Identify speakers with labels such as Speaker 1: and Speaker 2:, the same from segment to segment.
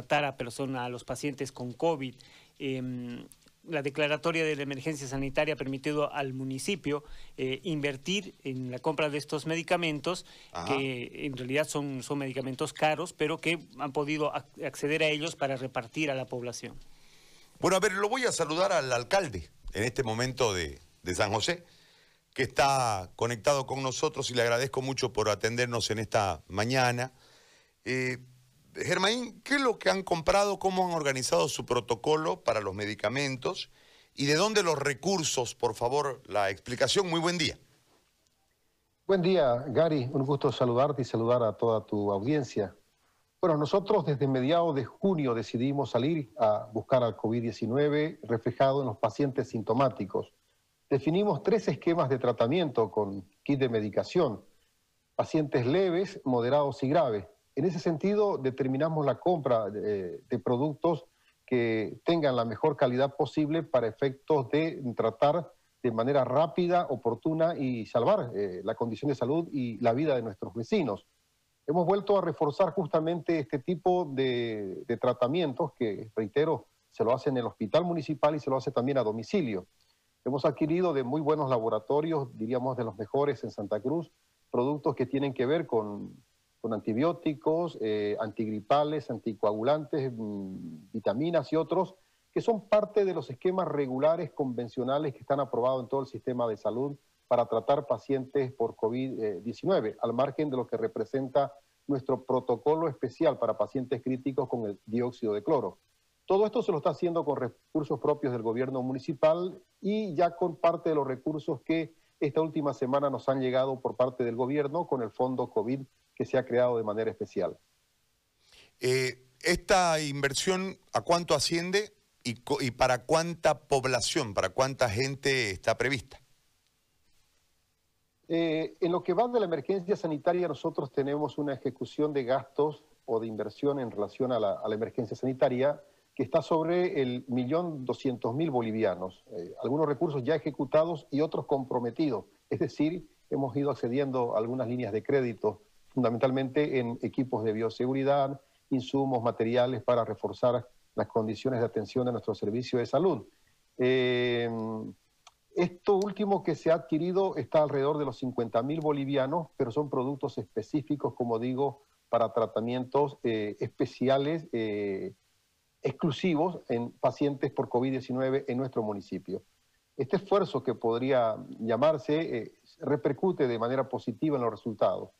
Speaker 1: tratar a personas, a los pacientes con COVID. Em, la declaratoria de la emergencia sanitaria ha permitido al municipio eh, invertir en la compra de estos medicamentos, que en realidad son, son medicamentos caros, pero que han podido acceder a ellos para repartir a la población.
Speaker 2: Bueno, a ver, lo voy a saludar al alcalde en este momento de, San José, que está conectado con nosotros y le agradezco mucho por atendernos en esta mañana. Eh, Germain, ¿qué es lo que han comprado? ¿Cómo han organizado su protocolo para los medicamentos? ¿Y de dónde los recursos? Por favor, la explicación. Muy buen día.
Speaker 3: Buen día, Gary. Un gusto saludarte y saludar a toda tu audiencia. Bueno, nosotros desde mediados de junio decidimos salir a buscar al COVID-19 reflejado en los pacientes sintomáticos. Definimos tres esquemas de tratamiento con kit de medicación, pacientes leves, moderados y graves en ese sentido, determinamos la compra de, productos que tengan la mejor calidad posible para efectos de tratar de manera rápida, oportuna y salvar eh, la condición de salud y la vida de nuestros vecinos. Hemos vuelto a reforzar justamente este tipo de, de, tratamientos que, reitero, se lo hace en el hospital municipal y se lo hace también a domicilio. Hemos adquirido de muy buenos laboratorios, diríamos de los mejores en Santa Cruz, productos que tienen que ver con con antibióticos, eh, antigripales, anticoagulantes, mm, vitaminas y otros, que son parte de los esquemas regulares convencionales que están aprobados en todo el sistema de salud para tratar pacientes por COVID-19, al margen de lo que representa nuestro protocolo especial para pacientes críticos con el dióxido de cloro. Todo esto se lo está haciendo con recursos propios del gobierno municipal y ya con parte de los recursos que esta última semana nos han llegado por parte del gobierno con el fondo COVID que se ha creado de manera especial.
Speaker 2: Eh, ¿Esta inversión a cuánto asciende y, para cuánta población, para cuánta gente está prevista?
Speaker 3: Eh, en lo que va de la emergencia sanitaria, nosotros tenemos una ejecución de gastos o de inversión en relación a la, emergencia sanitaria que está sobre el millón doscientos mil bolivianos. Eh, algunos recursos ya ejecutados y otros comprometidos. Es decir, hemos ido accediendo a algunas líneas de crédito fundamentalmente en equipos de bioseguridad, insumos, materiales para reforzar las condiciones de atención de nuestro servicio de salud. Eh, esto último que se ha adquirido está alrededor de los 50 mil bolivianos, pero son productos específicos, como digo, para tratamientos eh, especiales, eh, exclusivos en pacientes por COVID-19 en nuestro municipio. Este esfuerzo que podría llamarse repercute de manera positiva en los resultados.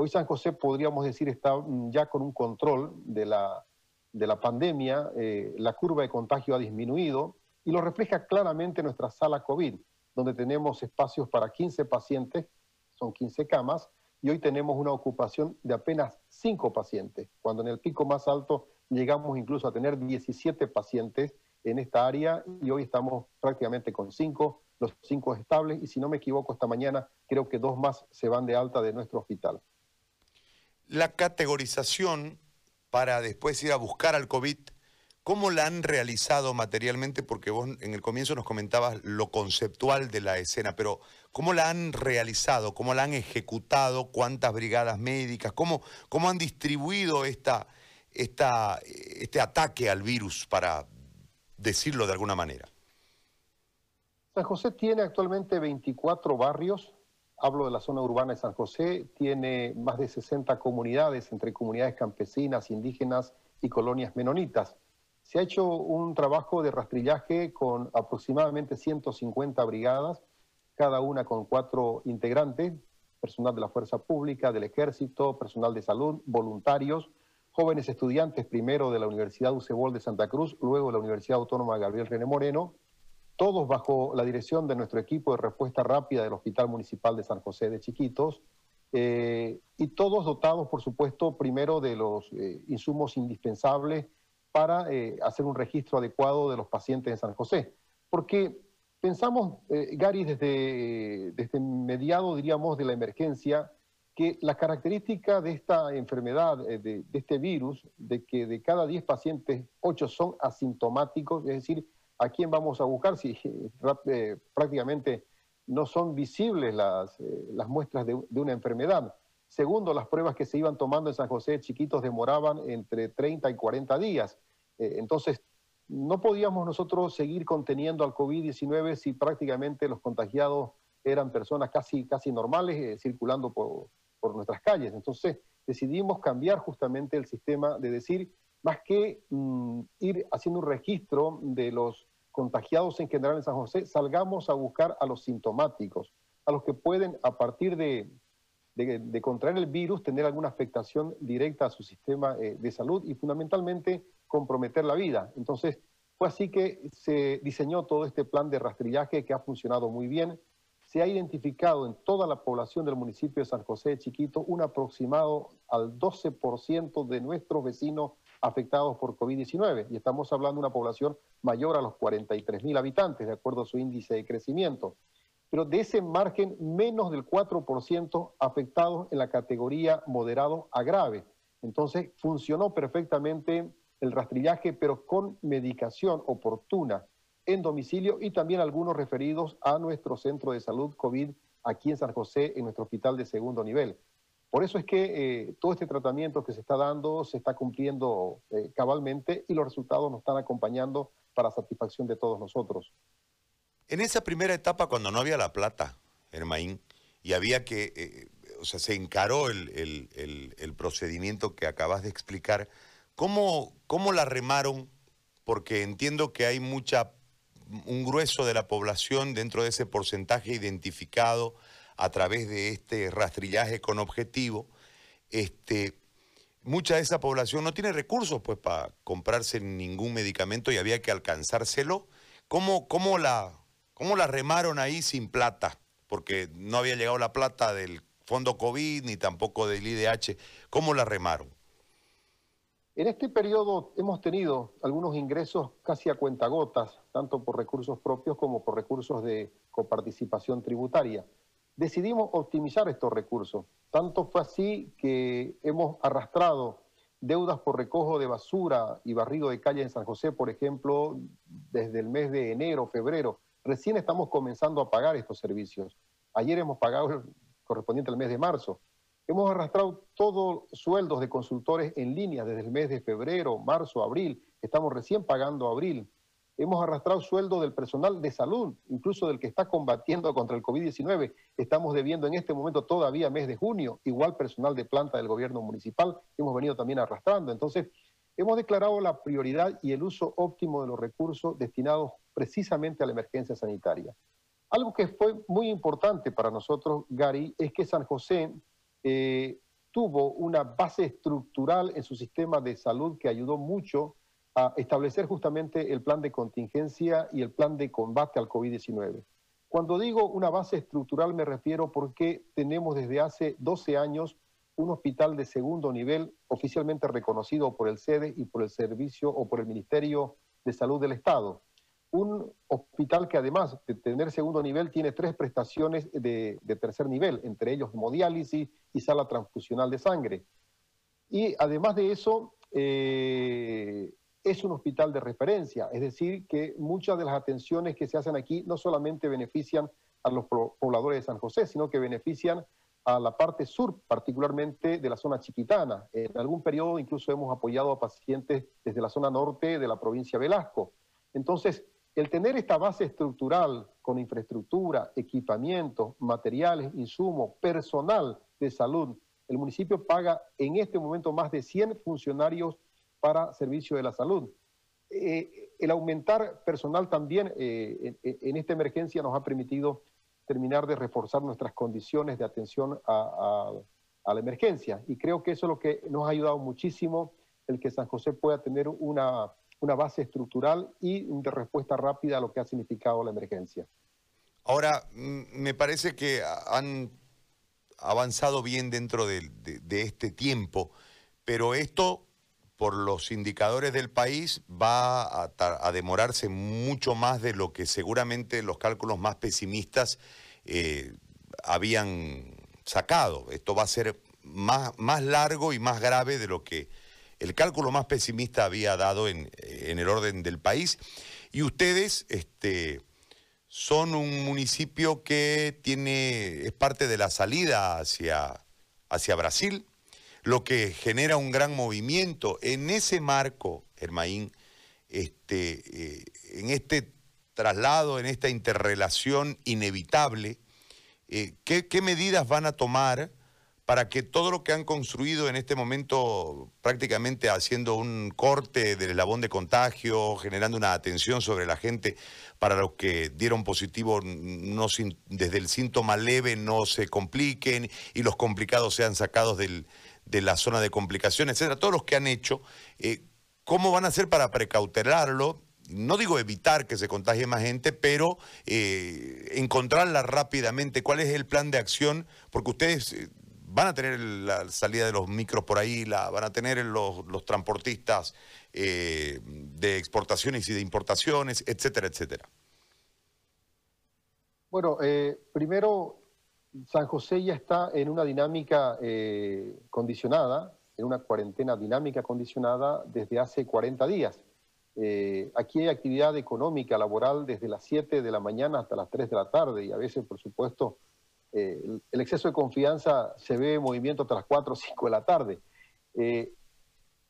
Speaker 3: Hoy San José, podríamos decir, está mm, ya con un control de la, de la pandemia, eh, la curva de contagio ha disminuido y lo refleja claramente nuestra sala COVID, donde tenemos espacios para 15 pacientes, son 15 camas, y hoy tenemos una ocupación de apenas 5 pacientes, cuando en el pico más alto llegamos incluso a tener 17 pacientes en esta área y hoy estamos prácticamente con 5, los 5 estables, y si no me equivoco, esta mañana creo que dos más se van de alta de nuestro hospital
Speaker 2: la categorización para después ir a buscar al COVID, ¿cómo la han realizado materialmente? Porque vos en el comienzo nos comentabas lo conceptual de la escena, pero ¿cómo la han realizado? ¿Cómo la han ejecutado? ¿Cuántas brigadas médicas? ¿Cómo, cómo han distribuido esta, esta, este ataque al virus, para decirlo de alguna manera?
Speaker 3: San José tiene actualmente 24 barrios hablo de la zona urbana de San José, tiene más de 60 comunidades entre comunidades campesinas, indígenas y colonias menonitas. Se ha hecho un trabajo de rastrillaje con aproximadamente 150 brigadas, cada una con cuatro integrantes, personal de la fuerza pública, del ejército, personal de salud, voluntarios, jóvenes estudiantes primero de la Universidad UCEBOL de Santa Cruz, luego de la Universidad Autónoma Gabriel René Moreno, todos bajo la dirección de nuestro equipo de respuesta rápida del Hospital Municipal de San José de Chiquitos, eh, y todos dotados, por supuesto, primero de los eh, insumos indispensables para eh, hacer un registro adecuado de los pacientes en San José. Porque pensamos, Gary, desde, desde mediado, diríamos, de la emergencia, que la característica de esta enfermedad, de, de este virus, de que de cada 10 pacientes, 8 son asintomáticos, es decir, ¿a quién vamos a buscar si eh, prácticamente no son visibles las, eh, las muestras de, una enfermedad? Segundo, las pruebas que se iban tomando en San José chiquitos demoraban entre 30 y 40 días. Eh, entonces, no podíamos nosotros seguir conteniendo al COVID-19 si prácticamente los contagiados eran personas casi, casi normales eh, circulando por, por, nuestras calles. Entonces decidimos cambiar justamente el sistema de decir, más que mm, ir haciendo un registro de los contagiados en general en San José, salgamos a buscar a los sintomáticos, a los que pueden a partir de, contraer el virus tener alguna afectación directa a su sistema eh, de salud y fundamentalmente comprometer la vida. Entonces, fue así que se diseñó todo este plan de rastrillaje que ha funcionado muy bien. Se ha identificado en toda la población del municipio de San José de Chiquito un aproximado al 12% de nuestros vecinos afectados por COVID-19. Y estamos hablando de una población mayor a los 43 mil habitantes, de acuerdo a su índice de crecimiento. Pero de ese margen, menos del 4% afectados en la categoría moderado a grave. Entonces, funcionó perfectamente el rastrillaje, pero con medicación oportuna en domicilio y también algunos referidos a nuestro centro de salud COVID aquí en San José, en nuestro hospital de segundo nivel. Por eso es que eh, todo este tratamiento que se está dando se está cumpliendo eh, cabalmente y los resultados nos están acompañando para satisfacción de todos nosotros.
Speaker 2: En esa primera etapa, cuando no había la plata, Hermaín, y había que, eh, o sea, se encaró el, el procedimiento que acabas de explicar, ¿Cómo, ¿Cómo la remaron? Porque entiendo que hay mucha, un grueso de la población dentro de ese porcentaje identificado a través de este rastrillaje con objetivo. Este, mucha de esa población no tiene recursos pues para comprarse ningún medicamento y había que alcanzárselo. ¿Cómo, cómo, la, ¿Cómo la remaron ahí sin plata? Porque no había llegado la plata del fondo COVID ni tampoco del IDH. ¿Cómo la remaron?
Speaker 3: En este periodo hemos tenido algunos ingresos casi a cuentagotas, tanto por recursos propios como por recursos de coparticipación tributaria. Decidimos optimizar estos recursos. Tanto fue así que hemos arrastrado deudas por recojo de basura y barrido de calle en San José, por ejemplo, desde el mes de enero, febrero. Recién estamos comenzando a pagar estos servicios. Ayer hemos pagado correspondiente al mes de marzo. Hemos arrastrado todos sueldos de consultores en línea desde el mes de febrero, marzo, abril. Estamos recién pagando abril. Hemos arrastrado sueldo del personal de salud, incluso del que está combatiendo contra el COVID-19. Estamos debiendo en este momento todavía mes de junio, igual personal de planta del gobierno municipal. Hemos venido también arrastrando. Entonces, hemos declarado la prioridad y el uso óptimo de los recursos destinados precisamente a la emergencia sanitaria. Algo que fue muy importante para nosotros, Gary, es que San José eh, tuvo una base estructural en su sistema de salud que ayudó mucho a establecer justamente el plan de contingencia y el plan de combate al COVID-19. Cuando digo una base estructural me refiero porque tenemos desde hace 12 años un hospital de segundo nivel oficialmente reconocido por el SEDE y por el Servicio o por el Ministerio de Salud del Estado un hospital que además de tener segundo nivel tiene tres prestaciones de, tercer nivel, entre ellos hemodiálisis y sala transfusional de sangre. Y además de eso, eh, es un hospital de referencia, es decir, que muchas de las atenciones que se hacen aquí no solamente benefician a los pobladores de San José, sino que benefician a la parte sur, particularmente de la zona chiquitana. En algún periodo incluso hemos apoyado a pacientes desde la zona norte de la provincia Velasco. Entonces, el tener esta base estructural con infraestructura, equipamiento, materiales, insumos, personal de salud, el municipio paga en este momento más de 100 funcionarios para servicio de la salud. Eh, el aumentar personal también eh, en, esta emergencia nos ha permitido terminar de reforzar nuestras condiciones de atención a, la emergencia. Y creo que eso es lo que nos ha ayudado muchísimo, el que San José pueda tener una base estructural y de respuesta rápida a lo que ha significado la emergencia.
Speaker 2: Ahora, me parece que han avanzado bien dentro de, este tiempo, pero esto, por los indicadores del país, va a, demorarse mucho más de lo que seguramente los cálculos más pesimistas eh, habían sacado. Esto va a ser más, más largo y más grave de lo que el cálculo más pesimista había dado en, el orden del país. Y ustedes este, son un municipio que tiene, es parte de la salida hacia, hacia Brasil, lo que genera un gran movimiento. En ese marco, Hermaín, este, eh, en este traslado, en esta interrelación inevitable, eh, ¿qué, medidas van a tomar para que todo lo que han construido en este momento, prácticamente haciendo un corte del eslabón de contagio, generando una atención sobre la gente, para los que dieron positivo no desde el síntoma leve no se compliquen y los complicados sean sacados de la zona de complicaciones, etcétera, todos los que han hecho, eh, ¿cómo van a hacer para precautelarlo? no digo evitar que se contagie más gente, pero eh, encontrarla rápidamente. ¿Cuál es el plan de acción? Porque ustedes eh, van a tener la salida de los micros por ahí, van a tener los, transportistas de exportaciones y de importaciones, etcétera, etcétera.
Speaker 3: Bueno, primero, San José ya está en una dinámica condicionada, en una cuarentena dinámica condicionada desde hace 40 días. Eh, aquí hay actividad económica, laboral, desde las 7 de la mañana hasta las 3 de la tarde y a veces, por supuesto, eh, el, exceso de confianza se ve en movimiento hasta las 4 o 5 de la tarde. Eh,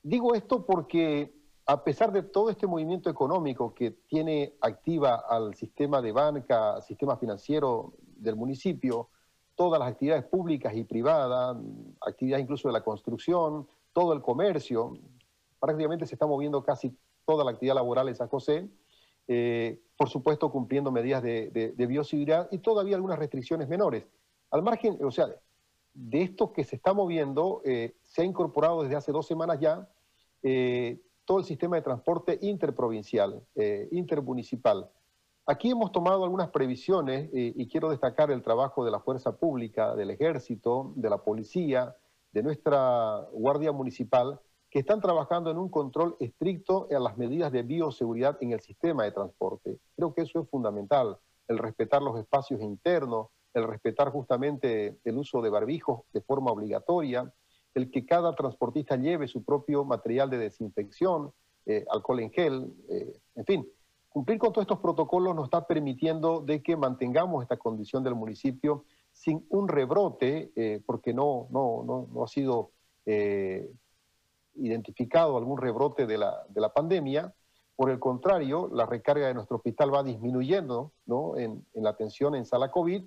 Speaker 3: digo esto porque a pesar de todo este movimiento económico que tiene activa al sistema de banca, sistema financiero del municipio, todas las actividades públicas y privadas, actividades incluso de la construcción, todo el comercio, prácticamente se está moviendo casi toda la actividad laboral en San José, eh, por supuesto cumpliendo medidas de, de, bioseguridad y todavía algunas restricciones menores. Al margen, o sea, de esto que se está moviendo, eh, se ha incorporado desde hace dos semanas ya eh, todo el sistema de transporte interprovincial, intermunicipal. Aquí hemos tomado algunas previsiones y quiero destacar el trabajo de la fuerza pública, del ejército, de la policía, de nuestra guardia municipal, que están trabajando en un control estricto en las medidas de bioseguridad en el sistema de transporte. Creo que eso es fundamental, el respetar los espacios internos, el respetar justamente el uso de barbijos de forma obligatoria, el que cada transportista lleve su propio material de desinfección, eh, alcohol en gel, eh, en fin. Cumplir con todos estos protocolos nos está permitiendo de que mantengamos esta condición del municipio sin un rebrote, eh, porque no, no, no, no, ha sido identificado algún rebrote de la, de la pandemia. Por el contrario, la recarga de nuestro hospital va disminuyendo ¿no? en, en, la atención en sala COVID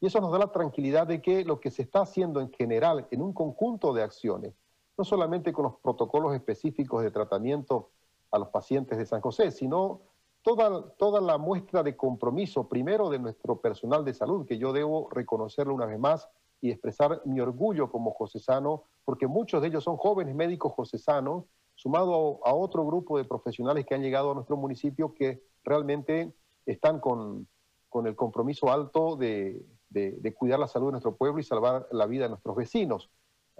Speaker 3: y eso nos da la tranquilidad de que lo que se está haciendo en general en un conjunto de acciones, no solamente con los protocolos específicos de tratamiento a los pacientes de San José, sino toda, toda la muestra de compromiso, primero de nuestro personal de salud, que yo debo reconocerlo una vez más, y expresar mi orgullo como josesano, porque muchos de ellos son jóvenes médicos josesanos, sumado a, otro grupo de profesionales que han llegado a nuestro municipio que realmente están con, con el compromiso alto de, de, cuidar la salud de nuestro pueblo y salvar la vida de nuestros vecinos.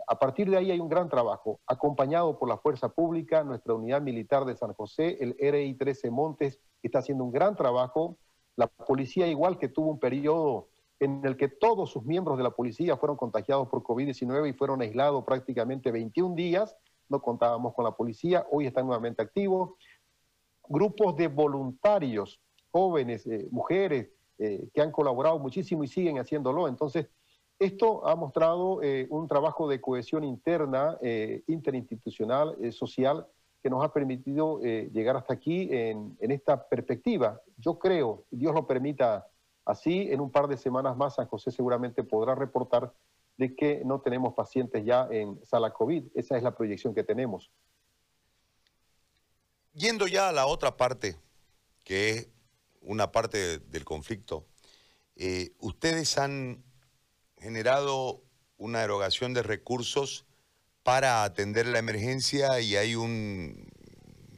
Speaker 3: A partir de ahí hay un gran trabajo, acompañado por la Fuerza Pública, nuestra unidad militar de San José, el RI 13 Montes, está haciendo un gran trabajo. La policía, igual que tuvo un periodo en el que todos sus miembros de la policía fueron contagiados por COVID-19 y fueron aislados prácticamente 21 días. No contábamos con la policía, hoy están nuevamente activos. Grupos de voluntarios, jóvenes, eh, mujeres, eh, que han colaborado muchísimo y siguen haciéndolo. Entonces, esto ha mostrado eh, un trabajo de cohesión interna, interinstitucional, social, que nos ha permitido llegar hasta aquí en, en esta perspectiva. Yo creo, Dios lo permita, Así, en un par de semanas más, San José seguramente podrá reportar de que no tenemos pacientes ya en sala COVID. Esa es la proyección que tenemos.
Speaker 2: Yendo ya a la otra parte, que es una parte del conflicto, eh, ustedes han generado una erogación de recursos para atender la emergencia y hay un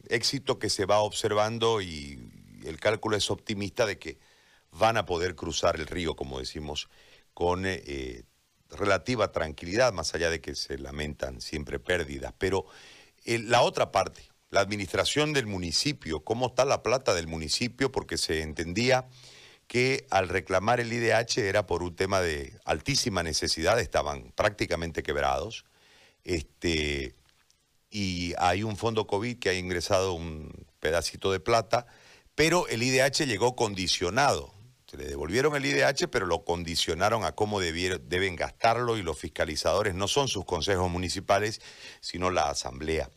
Speaker 2: éxito que se va observando y el cálculo es optimista de que van a poder cruzar el río, como decimos, con eh, relativa tranquilidad, más allá de que se lamentan siempre pérdidas. Pero eh, la otra parte, la administración del municipio, cómo está la plata del municipio, porque se entendía que al reclamar el IDH era por un tema de altísima necesidad, estaban prácticamente quebrados. Este, y hay un fondo COVID que ha ingresado un pedacito de plata, pero el IDH llegó condicionado Se le devolvieron el IDH, pero lo condicionaron a cómo deben gastarlo y los fiscalizadores no son sus consejos municipales, sino la asamblea.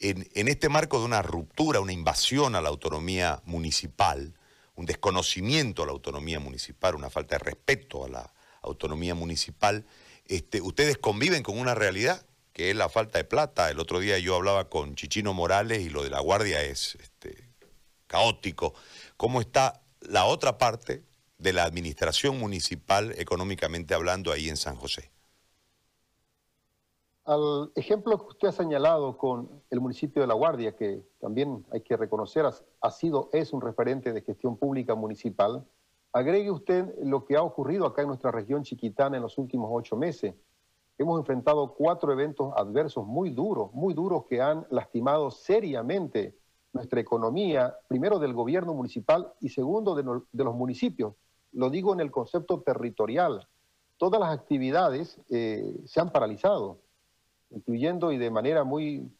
Speaker 2: En, en este marco de una ruptura, una invasión a la autonomía municipal, un desconocimiento a la autonomía municipal, una falta de respeto a la autonomía municipal, este, ustedes conviven con una realidad que es la falta de plata. El otro día yo hablaba con Chichino Morales y lo de la Guardia es este, caótico. ¿Cómo está la otra parte de la administración municipal económicamente hablando ahí en San José?
Speaker 3: Al ejemplo que usted ha señalado con el municipio de La Guardia, que también hay que reconocer ha sido, es un referente de gestión pública municipal, agregue usted lo que ha ocurrido acá en nuestra región chiquitana en los últimos ocho meses. Hemos enfrentado cuatro eventos adversos muy duros, muy duros que han lastimado seriamente nuestra economía, primero del gobierno municipal y segundo de, los municipios. Lo digo en el concepto territorial. Todas las actividades eh, se han paralizado incluyendo y de manera muy,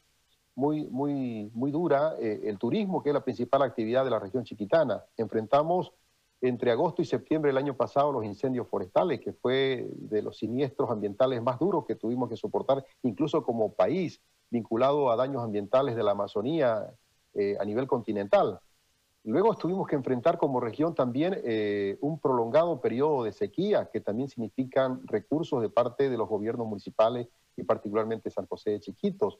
Speaker 3: muy, muy, muy dura eh, el turismo, que es la principal actividad de la región chiquitana. Enfrentamos entre agosto y septiembre del año pasado los incendios forestales, que fue de los siniestros ambientales más duros que tuvimos que soportar, incluso como país, vinculado a daños ambientales de la Amazonía eh, a nivel continental. Luego tuvimos que enfrentar como región también eh, un prolongado periodo de sequía, que también significan recursos de parte de los gobiernos municipales y particularmente San José de Chiquitos.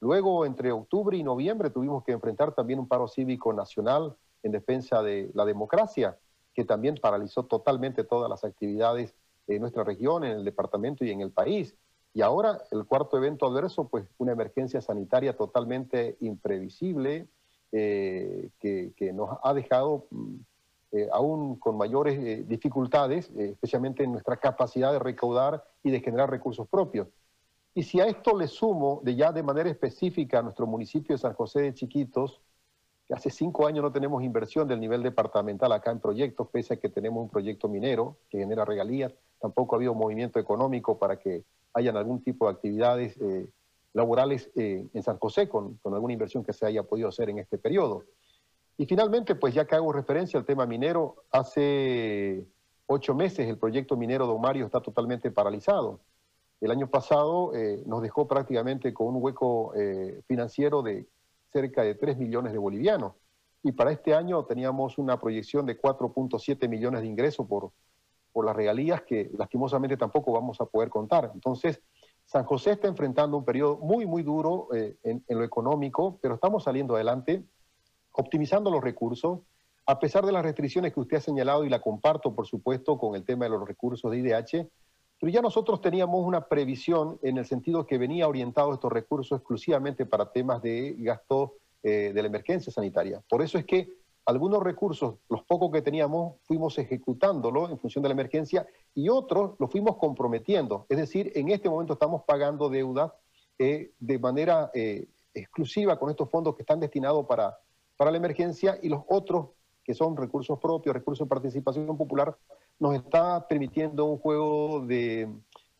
Speaker 3: Luego, entre octubre y noviembre, tuvimos que enfrentar también un paro cívico nacional en defensa de la democracia, que también paralizó totalmente todas las actividades en nuestra región, en el departamento y en el país. Y ahora el cuarto evento adverso, pues una emergencia sanitaria totalmente imprevisible eh, que, nos ha dejado mm, eh, aún con mayores eh, dificultades, especialmente en nuestra capacidad de recaudar y de generar recursos propios. Y si a esto le sumo de ya de manera específica a nuestro municipio de San José de Chiquitos, hace cinco años no tenemos inversión del nivel departamental acá en proyectos, pese a que tenemos un proyecto minero que genera regalías, tampoco ha habido movimiento económico para que hayan algún tipo de actividades eh, laborales eh, en San José con, alguna inversión que se haya podido hacer en este periodo. Y finalmente, pues ya que hago referencia al tema minero, hace ocho meses el proyecto minero Don Mario está totalmente paralizado. El año pasado eh, nos dejó prácticamente con un hueco financiero de cerca de 3 millones de bolivianos. Y para este año teníamos una proyección de 4.7 millones de ingresos por, por las regalías que lastimosamente tampoco vamos a poder contar. Entonces, San José está enfrentando un periodo muy, muy duro eh, en, en, lo económico, pero estamos saliendo adelante, optimizando los recursos, a pesar de las restricciones que usted ha señalado y la comparto, por supuesto, con el tema de los recursos de IDH, pero ya nosotros teníamos una previsión en el sentido que venía orientado estos recursos exclusivamente para temas de gasto eh, de la emergencia sanitaria. Por eso es que algunos recursos, los pocos que teníamos, fuimos ejecutándolo en función de la emergencia y otros los fuimos comprometiendo. Es decir, en este momento estamos pagando deuda eh, de manera eh, exclusiva con estos fondos que están destinados para, para la emergencia y los otros que son recursos propios, recursos de participación popular, nos está permitiendo un juego de,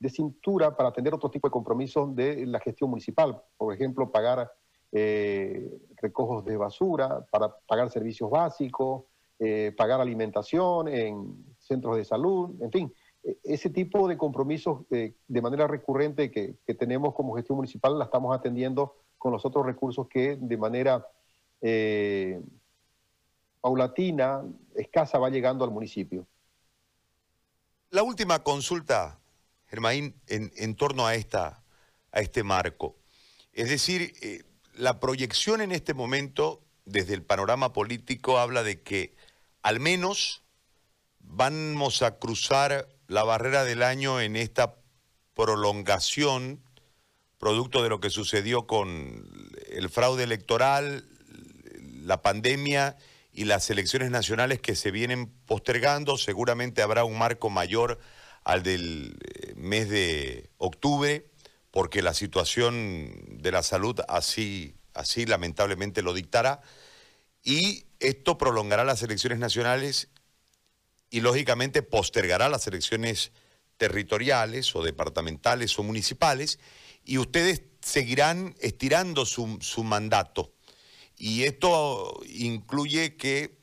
Speaker 3: cintura para atender otro tipo de compromisos de la gestión municipal. Por ejemplo, pagar eh, recojos de basura, para pagar servicios básicos, eh, pagar alimentación en centros de salud, en fin. E, ese tipo de compromisos eh, de manera recurrente que, que, tenemos como gestión municipal la estamos atendiendo con los otros recursos que de manera paulatina, escasa, va llegando al municipio.
Speaker 2: La última consulta, Germain, en, torno a, esta, a este marco. Es decir, eh, la proyección en este momento, desde el panorama político, habla de que al menos vamos a cruzar la barrera del año en esta prolongación, producto de lo que sucedió con el fraude electoral, la pandemia y las elecciones nacionales que se vienen postergando. Seguramente habrá un marco mayor al del eh, mes de octubre, porque la situación de la salud así, así lamentablemente lo dictará. Y esto prolongará las elecciones nacionales y lógicamente postergará las elecciones territoriales o departamentales o municipales y ustedes seguirán estirando su, su mandato y esto incluye que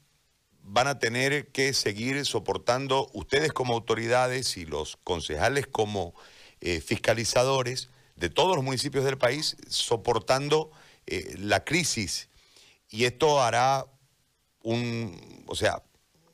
Speaker 2: van a tener que seguir soportando ustedes como autoridades y los concejales como eh, fiscalizadores de todos los municipios del país, soportando eh, la crisis. Y esto hará un, o sea,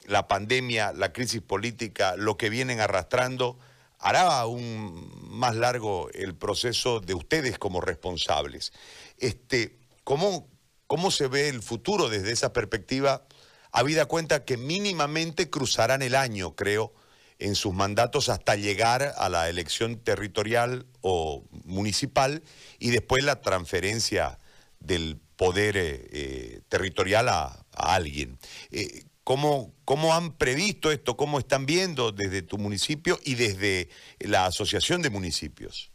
Speaker 2: la pandemia, la crisis política, lo que vienen arrastrando, hará aún más largo el proceso de ustedes como responsables. Este, ¿cómo, ¿Cómo se ve el futuro desde esa perspectiva? Habida cuenta que mínimamente cruzarán el año, creo, en sus mandatos hasta llegar a la elección territorial o municipal y después la transferencia del poder eh, eh, territorial a, alguien. Eh, ¿cómo, ¿Cómo han previsto esto? ¿Cómo están viendo desde tu municipio y desde la Asociación de Municipios?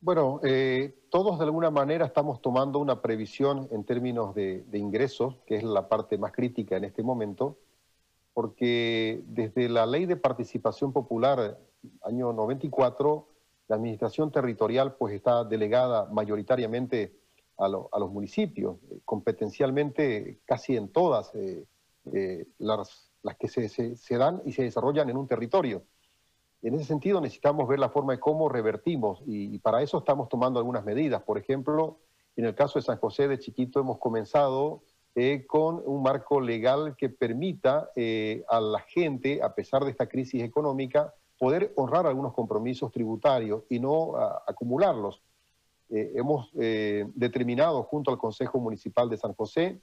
Speaker 3: Bueno, eh, todos de alguna manera estamos tomando una previsión en términos de, ingresos, que es la parte más crítica en este momento, porque desde la ley de participación popular, año 94, la administración territorial pues está delegada mayoritariamente a, los municipios, competencialmente casi en todas eh, eh, las, que se dan y se desarrollan en un territorio. En ese sentido necesitamos ver la forma de cómo revertimos y, para eso estamos tomando algunas medidas. Por ejemplo, en el caso de San José de Chiquito hemos comenzado eh, con un marco legal que permita eh, a la gente, a pesar de esta crisis económica, poder honrar algunos compromisos tributarios y no acumularlos. Eh, hemos determinado junto al Consejo Municipal de San José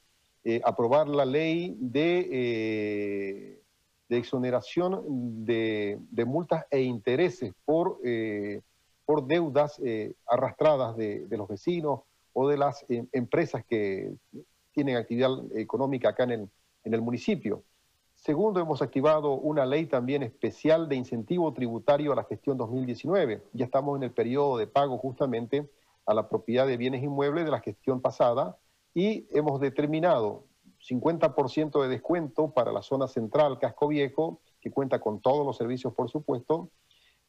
Speaker 3: aprobar la ley de de exoneración de, multas e intereses por, eh, por deudas eh, arrastradas de, los vecinos o de las eh, empresas que tienen actividad económica acá en el, en el municipio. Segundo, hemos activado una ley también especial de incentivo tributario a la gestión 2019. Ya estamos en el periodo de pago justamente a la propiedad de bienes inmuebles de la gestión pasada y hemos determinado 50% de descuento para la zona central, Casco Viejo, que cuenta con todos los servicios, por supuesto.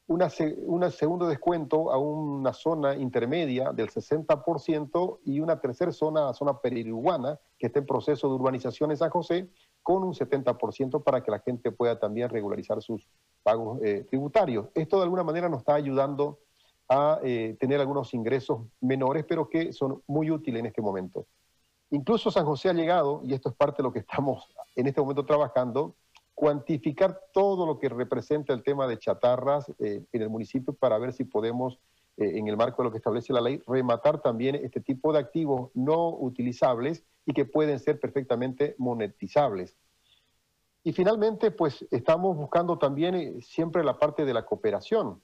Speaker 3: Un segundo descuento a una zona intermedia del 60% y una tercera zona, zona periurbana, que está en proceso de urbanización en San José, con un 70% para que la gente pueda también regularizar sus pagos eh, tributarios. Esto de alguna manera nos está ayudando a eh, tener algunos ingresos menores, pero que son muy útiles en este momento. Incluso San José ha llegado, y esto es parte de lo que estamos en este momento trabajando, cuantificar todo lo que representa el tema de chatarras eh, en el municipio para ver si podemos, eh, en el marco de lo que establece la ley, rematar también este tipo de activos no utilizables y que pueden ser perfectamente monetizables. Y finalmente, pues estamos buscando también eh, siempre la parte de la cooperación.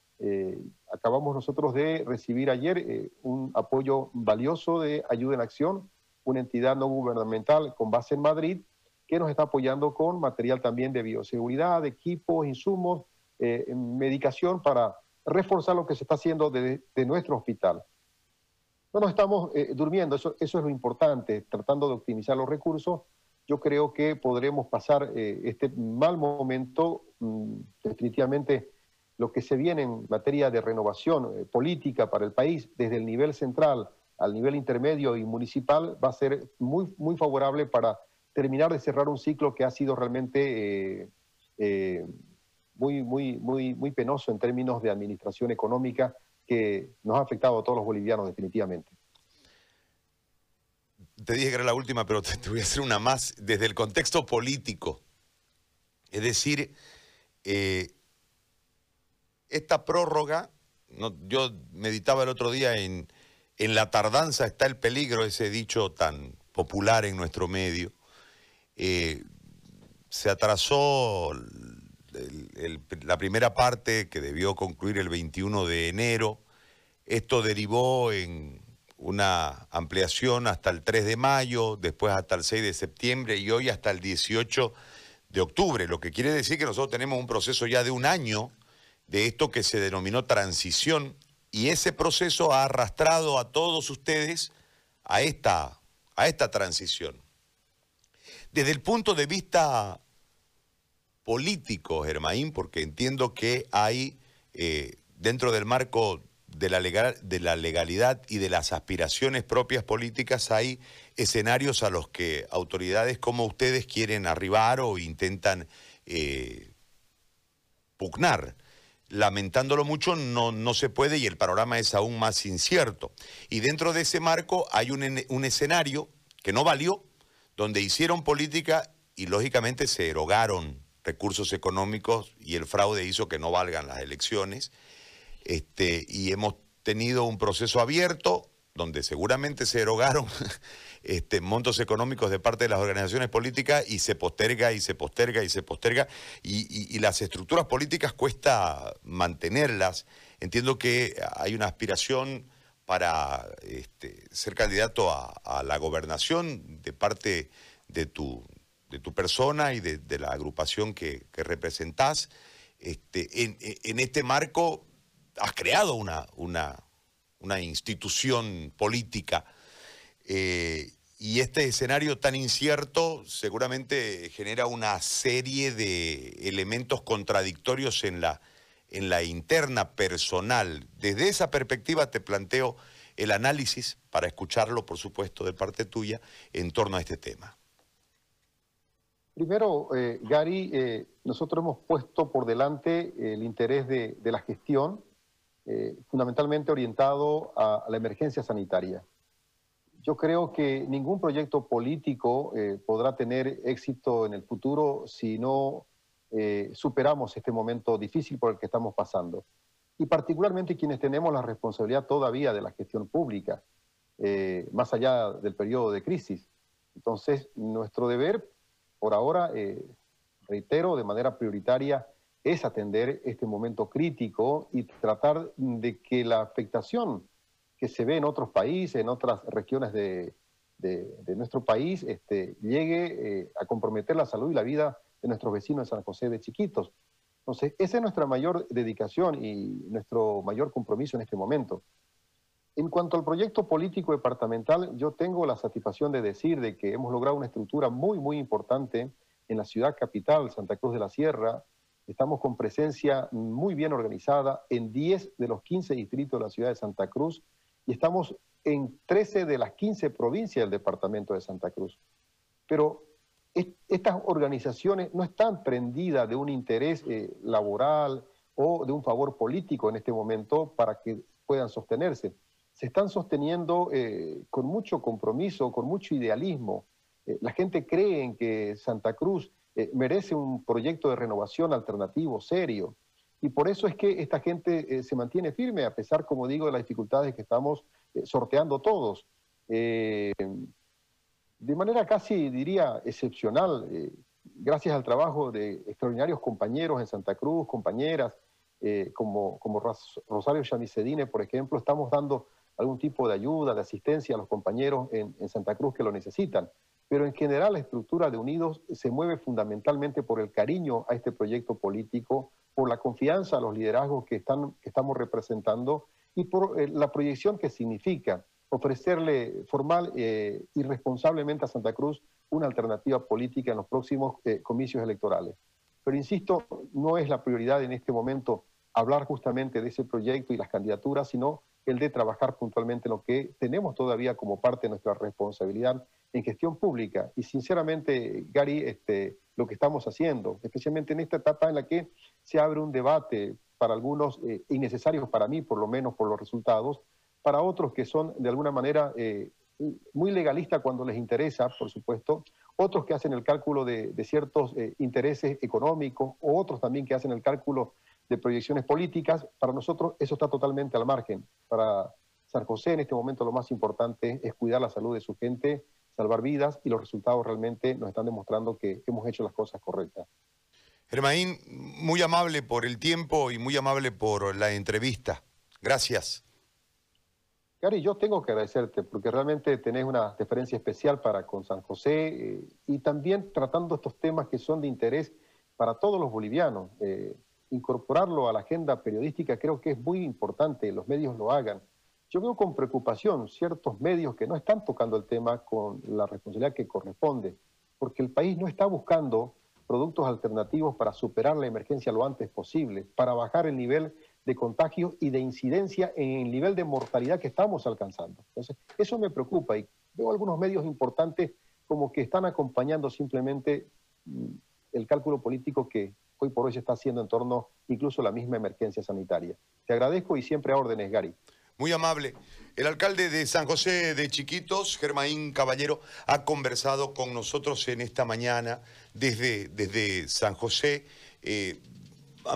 Speaker 3: acabamos nosotros de recibir ayer un apoyo valioso de ayuda en acción una entidad no gubernamental con base en Madrid, que nos está apoyando con material también de bioseguridad, equipos, insumos, eh, medicación para reforzar lo que se está haciendo de, nuestro hospital. No nos estamos eh, durmiendo, eso, eso es lo importante, tratando de optimizar los recursos. Yo creo que podremos pasar eh, este mal momento, mm, definitivamente lo que se viene en materia de renovación política para el país desde el nivel central al nivel intermedio y municipal va a ser muy, muy favorable para terminar de cerrar un ciclo que ha sido realmente eh, eh, muy, muy, muy, muy penoso en términos de administración económica que nos ha afectado a todos los bolivianos definitivamente.
Speaker 2: Te dije que era la última, pero te, voy a hacer una más desde el contexto político. Es decir, eh, esta prórroga, yo meditaba el otro día en, en la tardanza está el peligro, ese dicho tan popular en nuestro medio. Eh, se atrasó la primera parte que debió concluir el 21 de enero. Esto derivó en una ampliación hasta el 3 de mayo, después hasta el 6 de septiembre y hoy hasta el 18 de octubre, lo que quiere decir que nosotros tenemos un proceso ya de un año de esto que se denominó transición y ese proceso ha arrastrado a todos ustedes a esta, a esta transición. Desde el punto de vista político, Germaín, porque entiendo que hay, eh, dentro del marco de la, de la legalidad y de las aspiraciones propias políticas hay escenarios a los que autoridades como ustedes quieren arribar o intentan eh, pugnar. Lamentándolo mucho, no, no se puede y el panorama es aún más incierto. Y dentro de ese marco hay un, un escenario que no valió, donde hicieron política y lógicamente se erogaron recursos económicos y el fraude hizo que no valgan las elecciones. Este, y hemos tenido un proceso abierto donde seguramente se erogaron este, montos económicos de parte de las organizaciones políticas y se posterga y se posterga y se posterga y, las estructuras políticas cuesta mantenerlas. Entiendo que hay una aspiración para este, ser candidato a, la gobernación de parte de tu, de tu persona y de, la agrupación que, que representás. Este, en, este marco has creado una, una institución política. Eh, y este escenario tan incierto seguramente genera una serie de elementos contradictorios en la, en la interna personal. Desde esa perspectiva te planteo el análisis, para escucharlo, por supuesto, de parte tuya, en torno a este tema.
Speaker 3: Primero, eh, Gary, eh, nosotros hemos puesto por delante el interés de, de la gestión eh, fundamentalmente orientado a, la emergencia sanitaria. Yo creo que ningún proyecto político eh, podrá tener éxito en el futuro si no eh, superamos este momento difícil por el que estamos pasando. Y particularmente quienes tenemos la responsabilidad todavía de la gestión pública, más allá del periodo de crisis. Entonces, nuestro deber, por ahora, reitero, de manera prioritaria, es atender este momento crítico y tratar de que la afectación que se ve en otros países, en otras regiones de, nuestro país, este, llegue eh, a comprometer la salud y la vida de nuestros vecinos de San José de Chiquitos. Entonces, esa es nuestra mayor dedicación y nuestro mayor compromiso en este momento. En cuanto al proyecto político departamental, yo tengo la satisfacción de decir de que hemos logrado una estructura muy, muy importante en la ciudad capital, Santa Cruz de la Sierra, Estamos con presencia muy bien organizada en 10 de los 15 distritos de la ciudad de Santa Cruz y estamos en 13 de las 15 provincias del departamento de Santa Cruz. Pero estas organizaciones no están prendidas de un interés eh, laboral o de un favor político en este momento para que puedan sostenerse. Se están sosteniendo eh, con mucho compromiso, con mucho idealismo. Eh, la gente cree en que Santa Cruz eh, merece un proyecto de renovación alternativo, serio. Y por eso es que esta gente eh, se mantiene firme, a pesar, como digo, de las dificultades que estamos eh, sorteando todos. de manera casi, diría, excepcional, gracias al trabajo de extraordinarios compañeros en Santa Cruz, compañeras, como, como Rosario Chamicedine, por ejemplo, estamos dando algún tipo de ayuda, de asistencia a los compañeros en, en Santa Cruz que lo necesitan pero en general la estructura de Unidos se mueve fundamentalmente por el cariño a este proyecto político, por la confianza a los liderazgos que, están, estamos representando y por eh, la proyección que significa ofrecerle formal eh, y responsablemente a Santa Cruz una alternativa política en los próximos eh, comicios electorales. Pero insisto, no es la prioridad en este momento hablar justamente de ese proyecto y las candidaturas, sino el de trabajar puntualmente en lo que tenemos todavía como parte de nuestra responsabilidad en gestión pública. Y sinceramente, Gary, este, lo que estamos haciendo, especialmente en esta etapa en la que se abre un debate para algunos eh, innecesarios para mí, por lo menos por los resultados, para otros que son de alguna manera eh, muy legalistas cuando les interesa, por supuesto, otros que hacen el cálculo de, ciertos eh, intereses económicos, o otros también que hacen el cálculo de proyecciones políticas, para nosotros eso está totalmente al margen. Para San José en este momento lo más importante es cuidar la salud de su gente, salvar vidas y los resultados realmente nos están demostrando que hemos hecho las cosas correctas.
Speaker 2: Germaín, muy amable por el tiempo y muy amable por la entrevista. Gracias.
Speaker 3: Gary, yo tengo que agradecerte porque realmente tenés una deferencia especial para con San José eh, y también tratando estos temas que son de interés para todos los bolivianos. Eh, incorporarlo a la agenda periodística creo que es muy importante, los medios lo hagan. Yo veo con preocupación ciertos medios que no están tocando el tema con la responsabilidad que corresponde, porque el país no está buscando productos alternativos para superar la emergencia lo antes posible, para bajar el nivel de contagio y de incidencia en el nivel de mortalidad que estamos alcanzando. Entonces, eso me preocupa y veo algunos medios importantes como que están acompañando simplemente mm, el cálculo político que hoy por hoy se está haciendo en torno incluso a la misma emergencia sanitaria. Te agradezco y siempre a órdenes, Gary.
Speaker 2: Muy amable. El alcalde de San José de Chiquitos, Germaín Caballero, ha conversado con nosotros en esta mañana desde, desde San José. Eh,